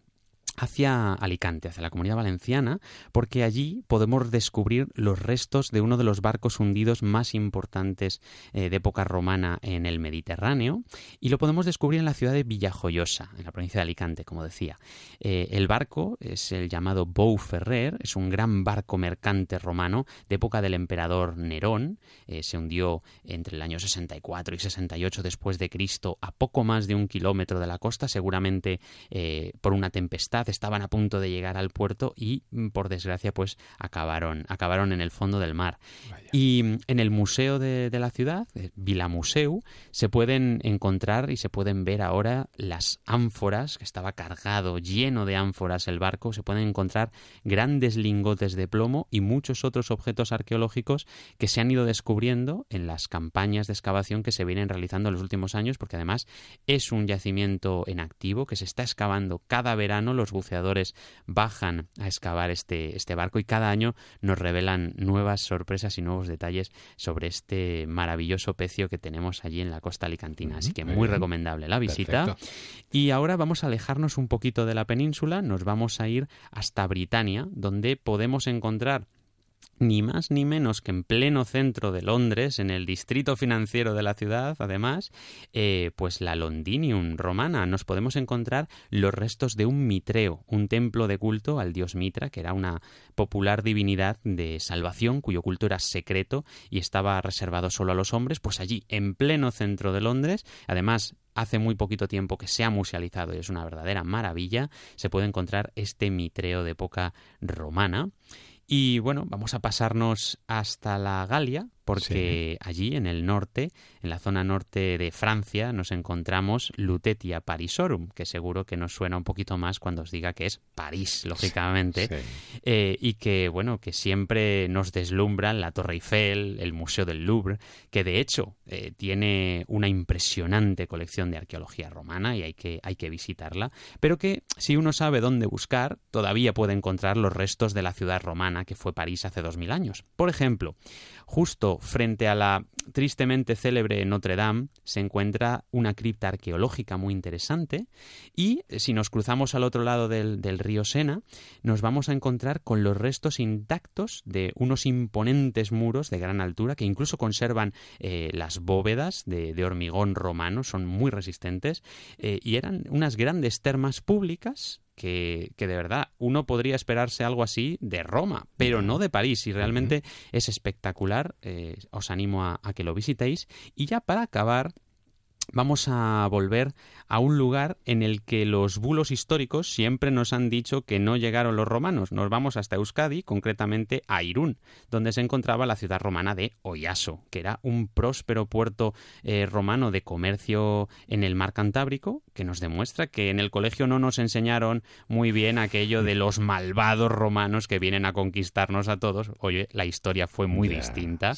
hacia Alicante, hacia la comunidad valenciana, porque allí podemos descubrir los restos de uno de los barcos hundidos más importantes eh, de época romana en el Mediterráneo, y lo podemos descubrir en la ciudad de Villajoyosa, en la provincia de Alicante, como decía. Eh, el barco es el llamado Bou Ferrer, es un gran barco mercante romano de época del emperador Nerón, eh, se hundió entre el año 64 y 68 después de Cristo a poco más de un kilómetro de la costa, seguramente por una tempestad estaban a punto de llegar al puerto y mm, por desgracia pues acabaron acabaron en el fondo del mar. Y mm, en el museo de, de la ciudad eh, Vilamuseu se pueden encontrar y se pueden ver ahora las ánforas que estaba cargado lleno de ánforas el barco se pueden encontrar grandes lingotes de plomo y muchos otros objetos arqueológicos que se han ido descubriendo en las campañas de excavación que se vienen realizando en los últimos años porque además es un yacimiento en activo que se está excavando cada verano los buceadores bajan a excavar este, este barco y cada año nos revelan nuevas sorpresas y nuevos detalles sobre este maravilloso pecio que tenemos allí en la costa alicantina. Así que muy recomendable la visita. Y ahora vamos a alejarnos un poquito de la península, nos vamos a ir hasta Britania, donde podemos encontrar ni más ni menos que en pleno centro de Londres, en el distrito financiero de la ciudad, además, eh, pues la Londinium romana. Nos podemos encontrar los restos de un mitreo, un templo de culto al dios Mitra, que era una popular divinidad de salvación, cuyo culto era secreto y estaba reservado solo a los hombres. Pues allí, en pleno centro de Londres, además hace muy poquito tiempo que se ha musealizado y es una verdadera maravilla, se puede encontrar este mitreo de época romana. Y bueno, vamos a pasarnos hasta la Galia, porque allí en el norte, en la zona norte de Francia, nos encontramos Lutetia Parisorum, que seguro que nos suena un poquito más cuando os diga que es París, lógicamente, eh, y que bueno, que siempre nos deslumbran la Torre Eiffel, el Museo del Louvre, que de hecho eh, tiene una impresionante colección de arqueología romana y hay que, hay que visitarla, pero que si uno sabe dónde buscar, todavía puede encontrar los restos de la ciudad romana que fue París hace dos mil años. Por ejemplo, justo frente a la tristemente célebre Notre Dame se encuentra una cripta arqueológica muy interesante y eh, si nos cruzamos al otro lado del, río Sena nos vamos a encontrar con los restos intactos de unos imponentes muros de gran altura que incluso conservan eh, las bóvedas de, hormigón romano, son muy resistentes eh, y eran unas grandes termas públicas que, de verdad uno podría esperarse algo así de Roma, pero no de París, y realmente es espectacular. Eh, os animo a, a que lo visitéis. Y ya para acabar, vamos a volver a un lugar en el que los bulos históricos siempre nos han dicho que no llegaron los romanos. Nos vamos hasta Euskadi, concretamente a Irún, donde se encontraba la ciudad romana de Oyaso, que era un próspero puerto eh, romano de comercio en el mar Cantábrico, que nos demuestra que en el colegio no nos enseñaron muy bien aquello de los malvados romanos que vienen a conquistarnos a todos. Oye, la historia fue muy distinta.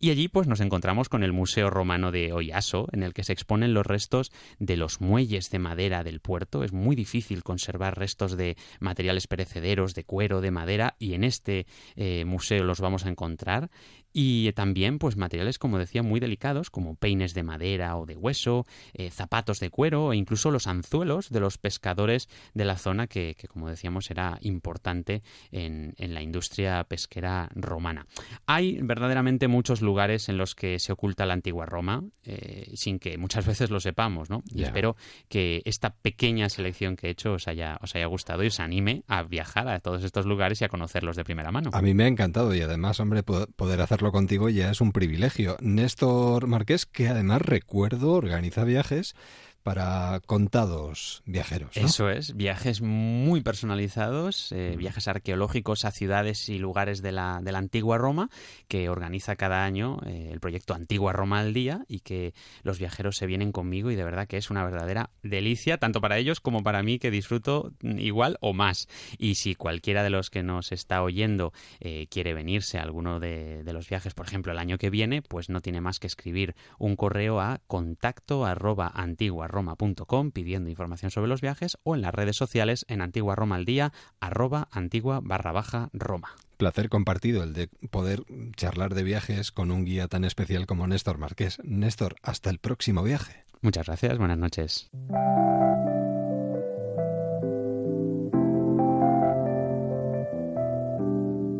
Y allí pues nos encontramos con el Museo Romano de Oyaso, en el que se ponen los restos de los muelles de madera del puerto. Es muy difícil conservar restos de materiales perecederos, de cuero, de madera, y en este eh, museo los vamos a encontrar y también pues materiales como decía muy delicados como peines de madera o de hueso eh, zapatos de cuero e incluso los anzuelos de los pescadores de la zona que, como decíamos era importante en, la industria pesquera romana. Hay verdaderamente muchos lugares en los que se oculta la antigua Roma eh, sin que muchas veces lo sepamos ¿no? y espero que esta pequeña selección que he hecho os haya, os haya gustado y os anime a viajar a todos estos lugares y a conocerlos de primera mano. A mí me ha encantado y además hombre poder hacer contigo ya es un privilegio. Néstor Marqués, que además recuerdo organiza viajes para contados viajeros. Eso es, viajes muy personalizados, eh, viajes arqueológicos a ciudades y lugares de la, de la antigua Roma, que organiza cada año eh, el proyecto Antigua Roma al Día y que los viajeros se vienen conmigo y de verdad que es una verdadera delicia, tanto para ellos como para mí, que disfruto igual o más. Y si cualquiera de los que nos está oyendo eh, quiere venirse a alguno de, de, los viajes, por ejemplo, el año que viene, pues no tiene más que escribir un correo a contacto arroba antigua roma.com pidiendo información sobre los viajes o en las redes sociales en Antigua Roma al día, arroba antigua barra baja Roma. Placer compartido el de poder charlar de viajes con un guía tan especial como Néstor Marqués. Néstor, hasta el próximo viaje. Muchas gracias, buenas noches.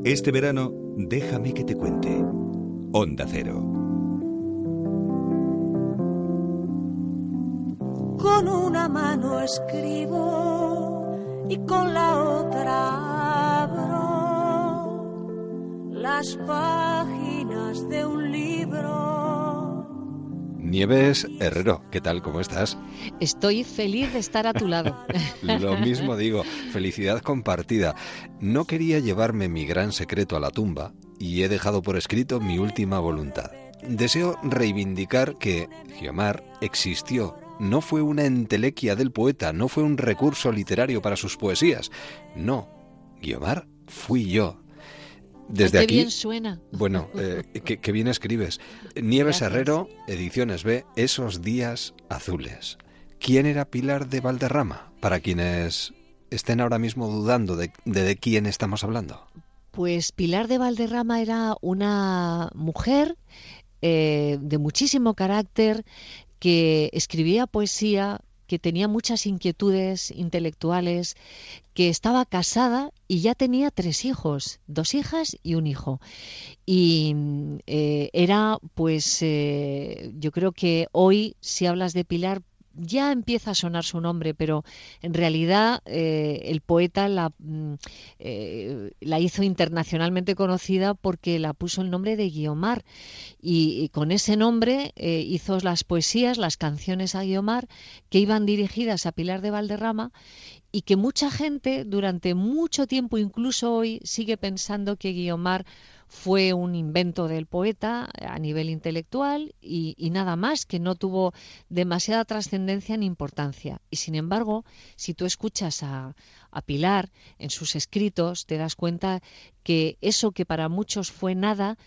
Este verano, déjame que te cuente. Onda Cero. Con una mano escribo y con la otra abro las páginas de un libro. Nieves Herrero, ¿qué tal? ¿Cómo estás? Estoy feliz de estar a tu lado. Lo mismo digo, felicidad compartida. No quería llevarme mi gran secreto a la tumba y he dejado por escrito mi última voluntad. Deseo reivindicar que Giomar existió no fue una entelequia del poeta, no fue un recurso literario para sus poesías. No, Guiomar fui yo. Desde aquí. bien suena. Bueno, eh, que, bien escribes. Nieves Herrero, Ediciones B, Esos días azules. ¿Quién era Pilar de Valderrama? Para quienes estén ahora mismo dudando de, de quién estamos hablando? Pues Pilar de Valderrama era una mujer eh, de muchísimo carácter que escribía poesía, que tenía muchas inquietudes intelectuales, que estaba casada y ya tenía tres hijos, dos hijas y un hijo. Y eh, era, pues, eh, yo creo que hoy, si hablas de Pilar, ya empieza a sonar su nombre, pero en realidad eh, el poeta la, mm, eh, la, hizo internacionalmente conocida porque la puso el nombre de Guiomar. Y, con ese nombre eh, hizo las poesías, las canciones a Guiomar que iban dirigidas a Pilar de Valderrama y que mucha gente durante mucho tiempo, incluso hoy, sigue pensando que Guiomar fue un invento del poeta a nivel intelectual y, nada más, que no tuvo demasiada trascendencia ni importancia. Y sin embargo, si tú escuchas a, a Pilar en sus escritos, te das cuenta que eso que para muchos fue nada,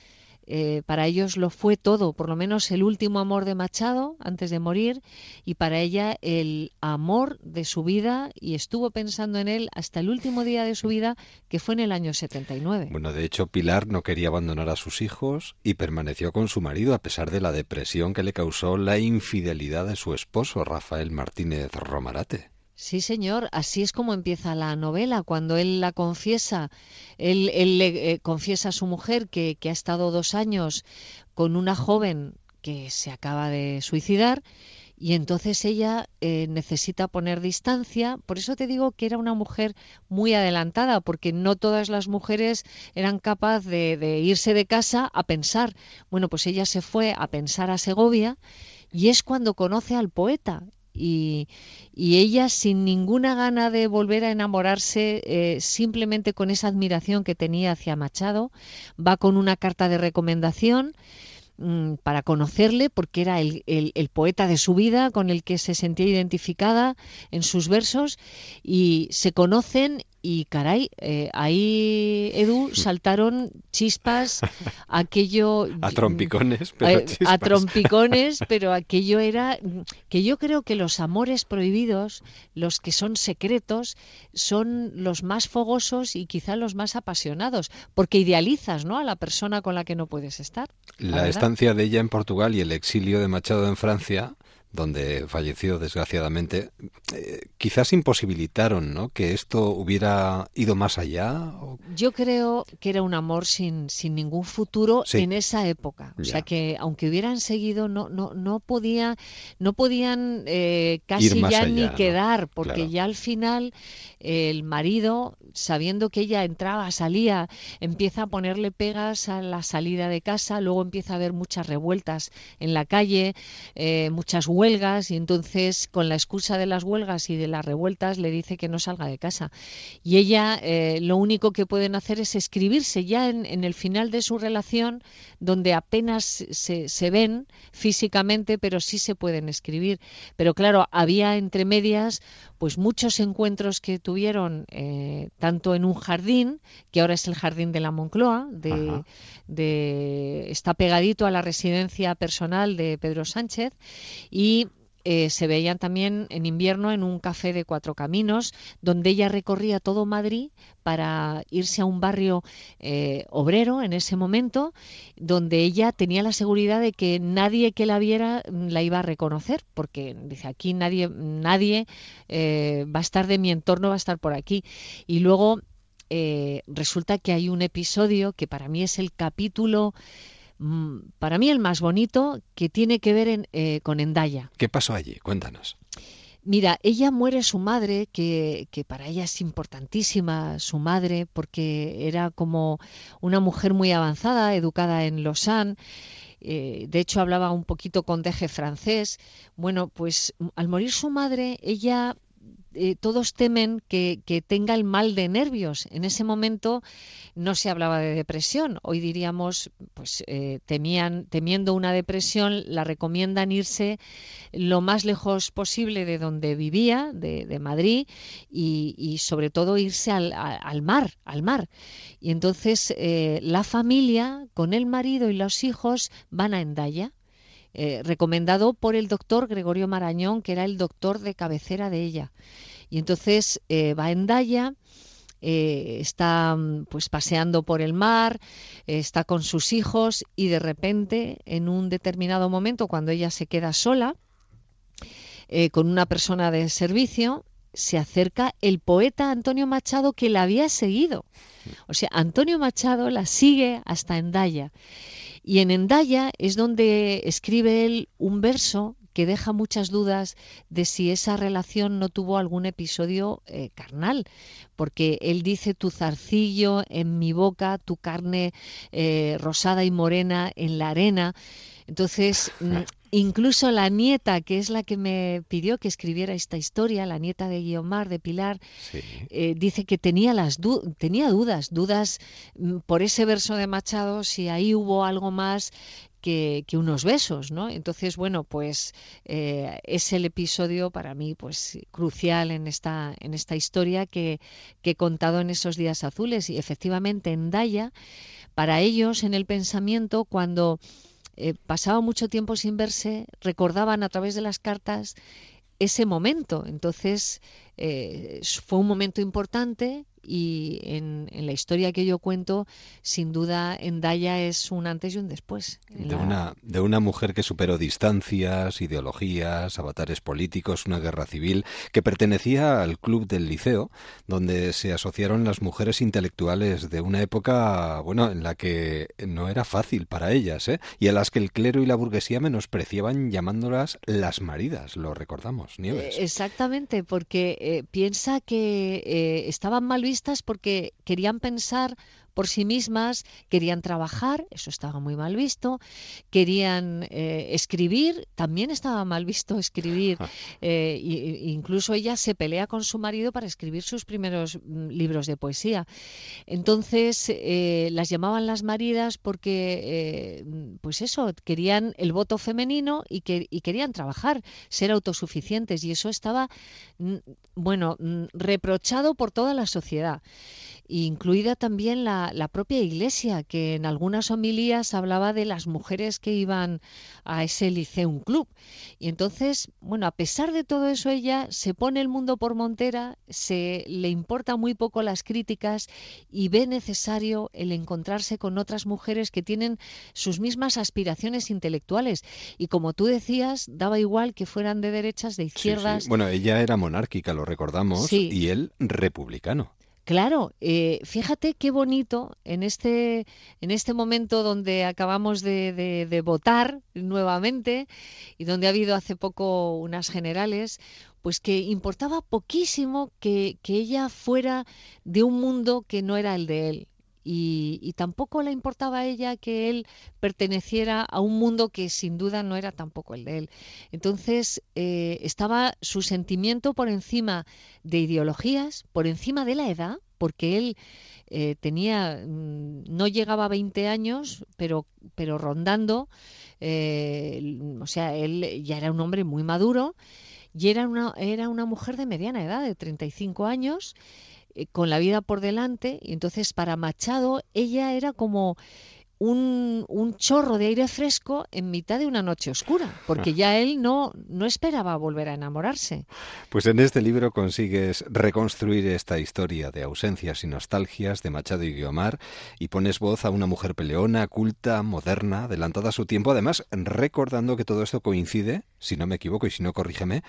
eh, para ellos lo fue todo, por lo menos el último amor de Machado antes de morir y para ella el amor de su vida y estuvo pensando en él hasta el último día de su vida que fue en el año 79. Bueno, de hecho Pilar no quería abandonar a sus hijos y permaneció con su marido a pesar de la depresión que le causó la infidelidad de su esposo Rafael Martínez Romarate. Sí, señor, así es como empieza la novela, cuando él la confiesa, él, le eh, confiesa a su mujer que, ha estado dos años con una joven que se acaba de suicidar y entonces ella eh, necesita poner distancia. Por eso te digo que era una mujer muy adelantada, porque no todas las mujeres eran capaces de irse de casa a pensar. Bueno, pues ella se fue a pensar a Segovia y es cuando conoce al poeta y, ella sin ninguna gana de volver a enamorarse, eh, simplemente con esa admiración que tenía hacia Machado, va con una carta de recomendación mm, para conocerle, porque era el, el, poeta de su vida con el que se sentía identificada en sus versos, y se conocen y caray, eh, ahí, Edu, saltaron chispas, aquello... A trompicones, pero eh, A trompicones, pero aquello era... Que yo creo que los amores prohibidos, los que son secretos, son los más fogosos y quizá los más apasionados, porque idealizas ¿no? a la persona con la que no puedes estar. La, estancia de ella en Portugal y el exilio de Machado en Francia donde falleció desgraciadamente, eh, quizás imposibilitaron ¿no? que esto hubiera ido más allá. Yo creo que era un amor sin, sin ningún futuro en esa época. O sea que aunque hubieran seguido, no, no, no, podía, no podían eh, casi ya ni quedar, porque ya al final el marido, sabiendo que ella entraba, salía, empieza a ponerle pegas a la salida de casa, luego empieza a haber muchas revueltas en la calle, eh, muchas huelgas, y entonces con la excusa de las huelgas y de las revueltas le dice que no salga de casa. Y ella eh, lo único que pueden hacer es escribirse ya en, en el final de su relación, donde apenas se, se ven físicamente, pero sí se pueden escribir. Pero claro, había entre medias pues muchos encuentros que tuvieron eh, tanto en un jardín, que ahora es el jardín de la Moncloa, de, está pegadito a la residencia personal de Pedro Sánchez, y eh, se veían también en invierno en un café de cuatro caminos, donde ella recorría todo Madrid para irse a un barrio eh, obrero en ese momento, donde ella tenía la seguridad de que nadie que la viera mm, la iba a reconocer, porque dice aquí nadie, nadie eh, va a estar de mi entorno, va a estar por aquí. Y luego resulta que hay un episodio que para mí es el capítulo para mí el más bonito, que tiene que ver eh, con Endaya. ¿Qué pasó allí? Cuéntanos. Mira, ella muere su madre, que, que, para ella es importantísima su madre, porque era como una mujer muy avanzada, educada en Lausanne. Eh, de hecho, hablaba un poquito con deje francés. Bueno, pues al morir su madre, ella eh, todos temen que, tenga el mal de nervios. En ese momento no se hablaba de depresión. Hoy diríamos, pues eh, temían, temiendo una depresión, la recomiendan irse lo más lejos posible de donde vivía, de, Madrid, y, sobre todo irse al, mar, al mar. Y entonces eh, la familia, con el marido y los hijos, van a Endaya. Recomendado por el doctor Gregorio Marañón, que era el doctor de cabecera de ella. Y entonces eh, va en Daya, eh, está mm, pues paseando por el mar, está con sus hijos y de repente, en un determinado momento, cuando ella se queda sola, eh, con una persona de servicio, se acerca el poeta Antonio Machado que la había seguido. O sea, Antonio Machado la sigue hasta Endaya. Y en Endaya es donde escribe él un verso que deja muchas dudas de si esa relación no tuvo algún episodio eh, carnal, porque él dice tu zarcillo en mi boca, tu carne eh, rosada y morena en la arena. Entonces, incluso la nieta, que es la que me pidió que escribiera esta historia, la nieta de Guiomar, de Pilar, eh, dice que tenía, las tenía dudas, dudas mm, por ese verso de Machado, si ahí hubo algo más que, unos besos, ¿no? Entonces, bueno, pues eh, es el episodio para mí, pues crucial en esta en esta historia que, que he contado en esos días azules y efectivamente en Daya, para ellos en el pensamiento cuando eh, pasaba mucho tiempo sin verse, recordaban a través de las cartas ese momento. Entonces, eh, fue un momento importante y en, la historia que yo cuento, sin duda, Endaya es un antes y un después. De, una, de una mujer que superó distancias, ideologías, avatares políticos, una guerra civil, que pertenecía al club del liceo, donde se asociaron las mujeres intelectuales de una época, bueno, en la que no era fácil para ellas, ¿eh? y a las que el clero y la burguesía menospreciaban llamándolas las maridas, lo recordamos, Nieves. Eh, exactamente, porque eh, piensa que eh, estaban mal vistas porque querían pensar por sí mismas, querían trabajar, eso estaba muy mal visto, querían eh, escribir, también estaba mal visto escribir, eh, incluso ella se pelea con su marido para escribir sus primeros mm, libros de poesía. Entonces eh, las llamaban las maridas porque, pues eso, querían el voto femenino y, que, y querían trabajar, ser autosuficientes y eso estaba, mm, bueno, mm, reprochado por toda la sociedad incluida también la, propia Iglesia, que en algunas homilías hablaba de las mujeres que iban a ese liceum club. Y entonces, bueno, a pesar de todo eso, ella se pone el mundo por montera, se le importa muy poco las críticas y ve necesario el encontrarse con otras mujeres que tienen sus mismas aspiraciones intelectuales. Y como tú decías, daba igual que fueran de derechas, de izquierdas. Bueno, ella era monárquica, lo recordamos, y él republicano. Claro, eh, fíjate qué bonito en este, en este momento donde acabamos de, votar nuevamente y donde ha habido hace poco unas generales, pues que importaba poquísimo que, que ella fuera de un mundo que no era el de él y, tampoco le importaba a ella que él perteneciera a un mundo que sin duda no era tampoco el de él. Entonces eh, estaba su sentimiento por encima de ideologías, por encima de la edad, porque él eh, tenía, mm, no llegaba a 20 años, pero, pero rondando, eh, o sea, él ya era un hombre muy maduro y era una, era una mujer de mediana edad, de 35 años, eh, con la vida por delante y entonces para Machado ella era como un, un, chorro de aire fresco en mitad de una noche oscura, porque ya él no, no esperaba volver a enamorarse. Pues en este libro consigues reconstruir esta historia de ausencias y nostalgias de Machado y Guiomar y pones voz a una mujer peleona, culta, moderna, adelantada a su tiempo, además recordando que todo esto coincide, si no me equivoco y si no corrígeme,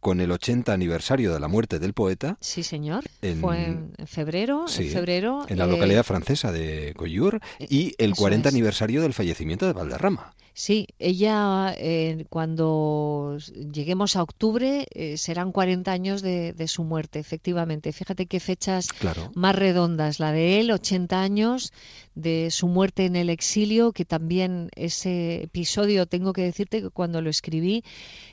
con el 80 aniversario de la muerte del poeta. Sí, señor. Fue en febrero, en febrero. En la localidad eh, francesa de Goyur y el 40 aniversario del fallecimiento de Valderrama. Sí, ella eh, cuando lleguemos a octubre eh, serán 40 años de, su muerte, efectivamente. Fíjate qué fechas más redondas. La de él, 80 años de su muerte en el exilio, que también ese episodio, tengo que decirte que cuando lo escribí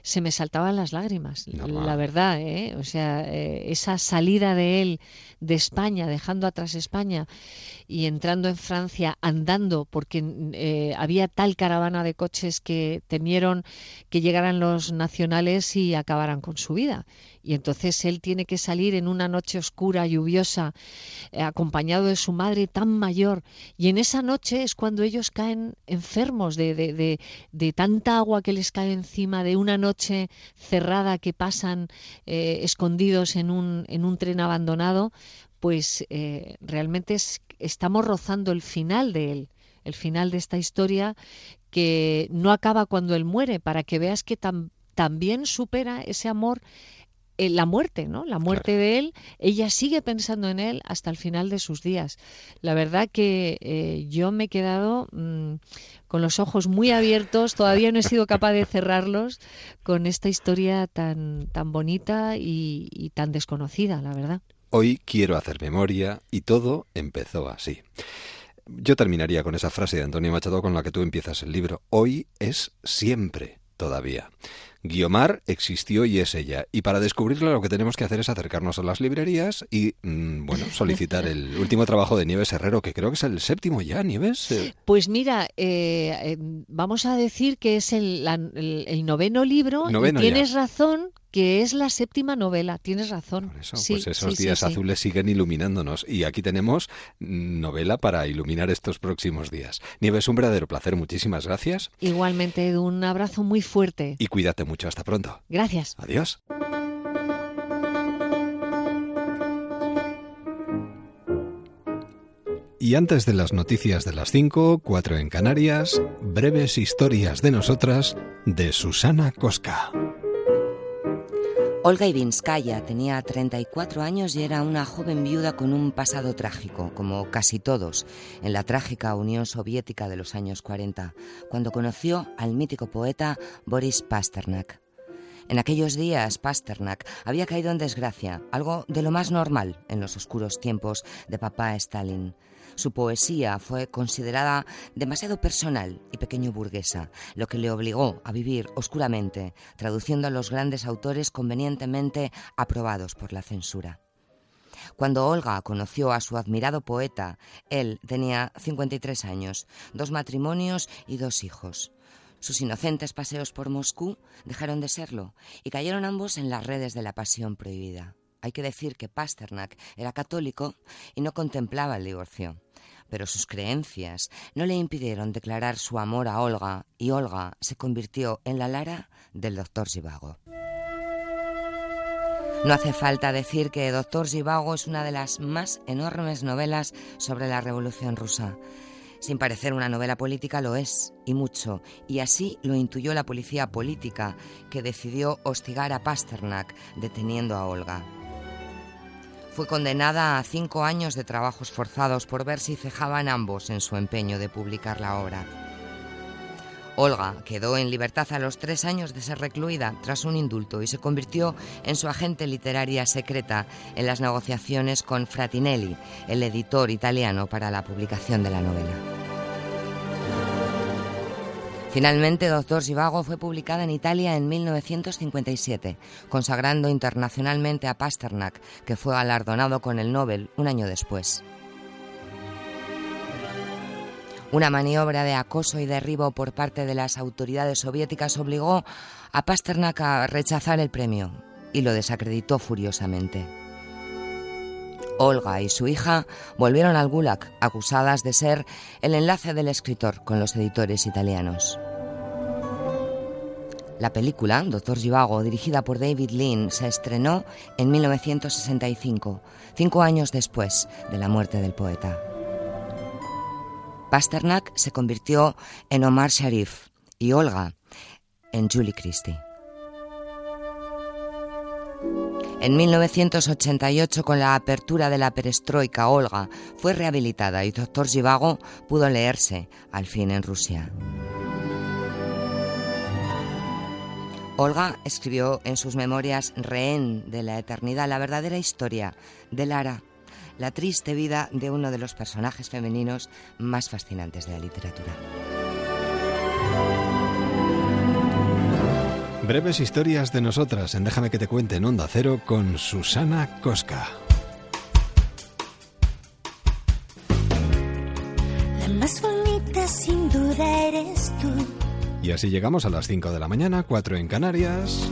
se me saltaban las lágrimas, la verdad. ¿eh? O sea, esa salida de él de España, dejando atrás España y entrando en Francia andando, porque había tal caravana de coches que temieron que llegaran los nacionales y acabaran con su vida. Y entonces él tiene que salir en una noche oscura, lluviosa, eh, acompañado de su madre tan mayor. Y en esa noche es cuando ellos caen enfermos de, de, de, tanta agua que les cae encima, de una noche cerrada que pasan eh, escondidos en un, en un tren abandonado, pues eh, realmente estamos rozando el final de él, el final de esta historia que no acaba cuando él muere, para que veas que también supera ese amor eh, la muerte, ¿no? La muerte de él, ella sigue pensando en él hasta el final de sus días. La verdad que eh, yo me he quedado mm, con los ojos muy abiertos, todavía no he sido capaz de cerrarlos con esta historia tan, tan bonita y tan desconocida, la verdad. Hoy quiero hacer memoria y todo empezó así. Yo terminaría con esa frase de Antonio Machado con la que tú empiezas el libro. Hoy es siempre todavía. Guiomar existió y es ella. Y para descubrirla lo que tenemos que hacer es acercarnos a las librerías y, mm, bueno, solicitar el último trabajo de Nieves Herrero, que creo que es el séptimo ya, Nieves. Eh, pues mira, eh, eh, vamos a decir que es el, noveno libro. tienes razón que es la séptima novela, tienes razón. pues esos días azules siguen iluminándonos y aquí tenemos novela para iluminar estos próximos días. Nieves, un verdadero placer, muchísimas gracias. Igualmente, un abrazo muy fuerte. Y cuídate mucho, hasta pronto. Gracias. Adiós. Y antes de las noticias de las 5, 4 en Canarias, breves historias de nosotras de Susana Cosca. Olga Ivinskaya tenía 34 años y era una joven viuda con un pasado trágico, como casi todos, en la trágica Unión Soviética de los años 40, cuando conoció al mítico poeta Boris Pasternak. En aquellos días, Pasternak había caído en desgracia, algo de lo más normal en los oscuros tiempos de papá Stalin. Su poesía fue considerada demasiado personal y pequeño burguesa, lo que le obligó a vivir oscuramente, traduciendo a los grandes autores convenientemente aprobados por la censura. Cuando Olga conoció a su admirado poeta, él tenía 53 años, dos matrimonios y dos hijos. Sus inocentes paseos por Moscú dejaron de serlo y cayeron ambos en las redes de la pasión prohibida. Hay que decir que Pasternak era católico y no contemplaba el divorcio pero sus creencias no le impidieron declarar su amor a Olga y Olga se convirtió en la Lara del doctor Zivago. No hace falta decir que Doctor Zivago es una de las más enormes novelas sobre la Revolución rusa. Sin parecer una novela política lo es, y mucho, y así lo intuyó la policía política, que decidió hostigar a Pasternak deteniendo a Olga. Fue condenada a cinco años de trabajos forzados por ver si cejaban ambos en su empeño de publicar la obra. Olga quedó en libertad a los tres años de ser recluida tras un indulto y se convirtió en su agente literaria secreta en las negociaciones con Fratinelli, el editor italiano para la publicación de la novela. Finalmente, Doctor Zivago fue publicada en Italia en 1957, consagrando internacionalmente a Pasternak, que fue galardonado con el Nobel un año después. Una maniobra de acoso y derribo por parte de las autoridades soviéticas obligó a Pasternak a rechazar el premio y lo desacreditó furiosamente. Olga y su hija volvieron al Gulag acusadas de ser el enlace del escritor con los editores italianos. La película, Doctor Givago, dirigida por David Lean, se estrenó en 1965, cinco años después de la muerte del poeta. Pasternak se convirtió en Omar Sharif y Olga en Julie Christie. En 1988, con la apertura de la perestroika, Olga fue rehabilitada y Doctor Givago pudo leerse al fin en Rusia. Olga escribió en sus memorias Rehén de la Eternidad la verdadera historia de Lara, la triste vida de uno de los personajes femeninos más fascinantes de la literatura. Breves historias de nosotras en Déjame que te cuente en Onda Cero con Susana Cosca. La más bonita sin duda eres tú Y así llegamos a las 5 de la mañana, 4 en Canarias.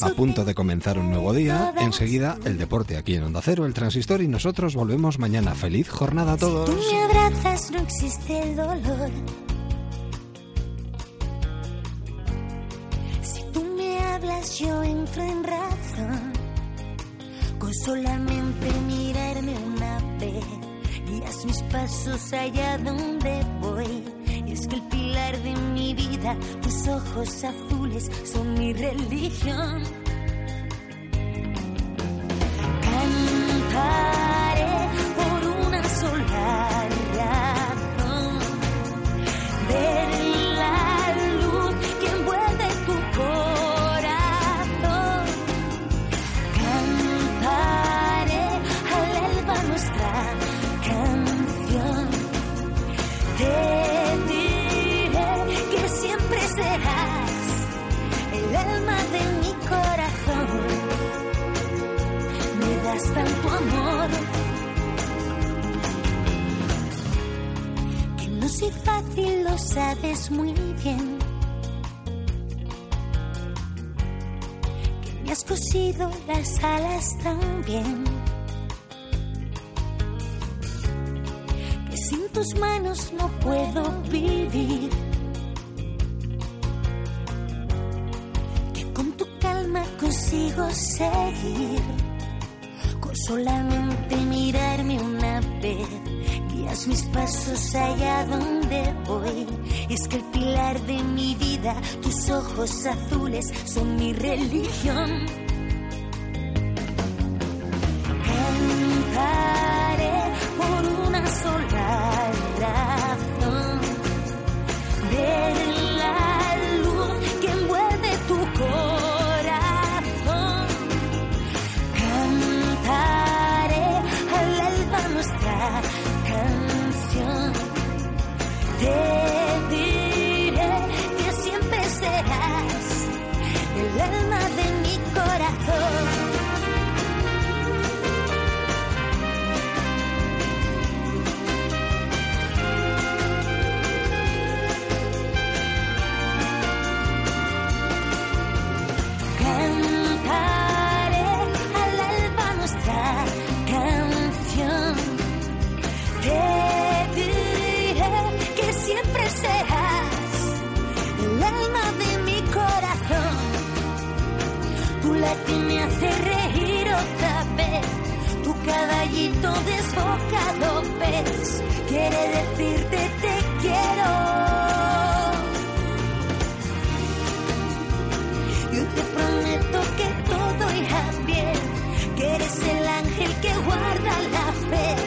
A punto de comenzar un nuevo día, enseguida el deporte aquí en Onda Cero, el transistor y nosotros volvemos mañana. Feliz jornada a todos. Si tú me abrazas no existe el dolor. Si tú me hablas yo entro en razón. Con solamente mirarme una vez, guías mis pasos allá donde. Es que el pilar de mi vida, tus ojos azules son mi religión. Sabes muy bien. Que me has cosido las alas también. Que sin tus manos no puedo vivir. Que con tu calma consigo seguir. Con solamente mirarme una vez, mis pasos allá donde voy. Es que el pilar de mi vida, tus ojos azules, son mi religión. Latir me hace reír otra vez. Tu caballito desbocado ves. Quiere decirte te quiero. Yo te prometo que todo irá bien, que eres el ángel que guarda la fe.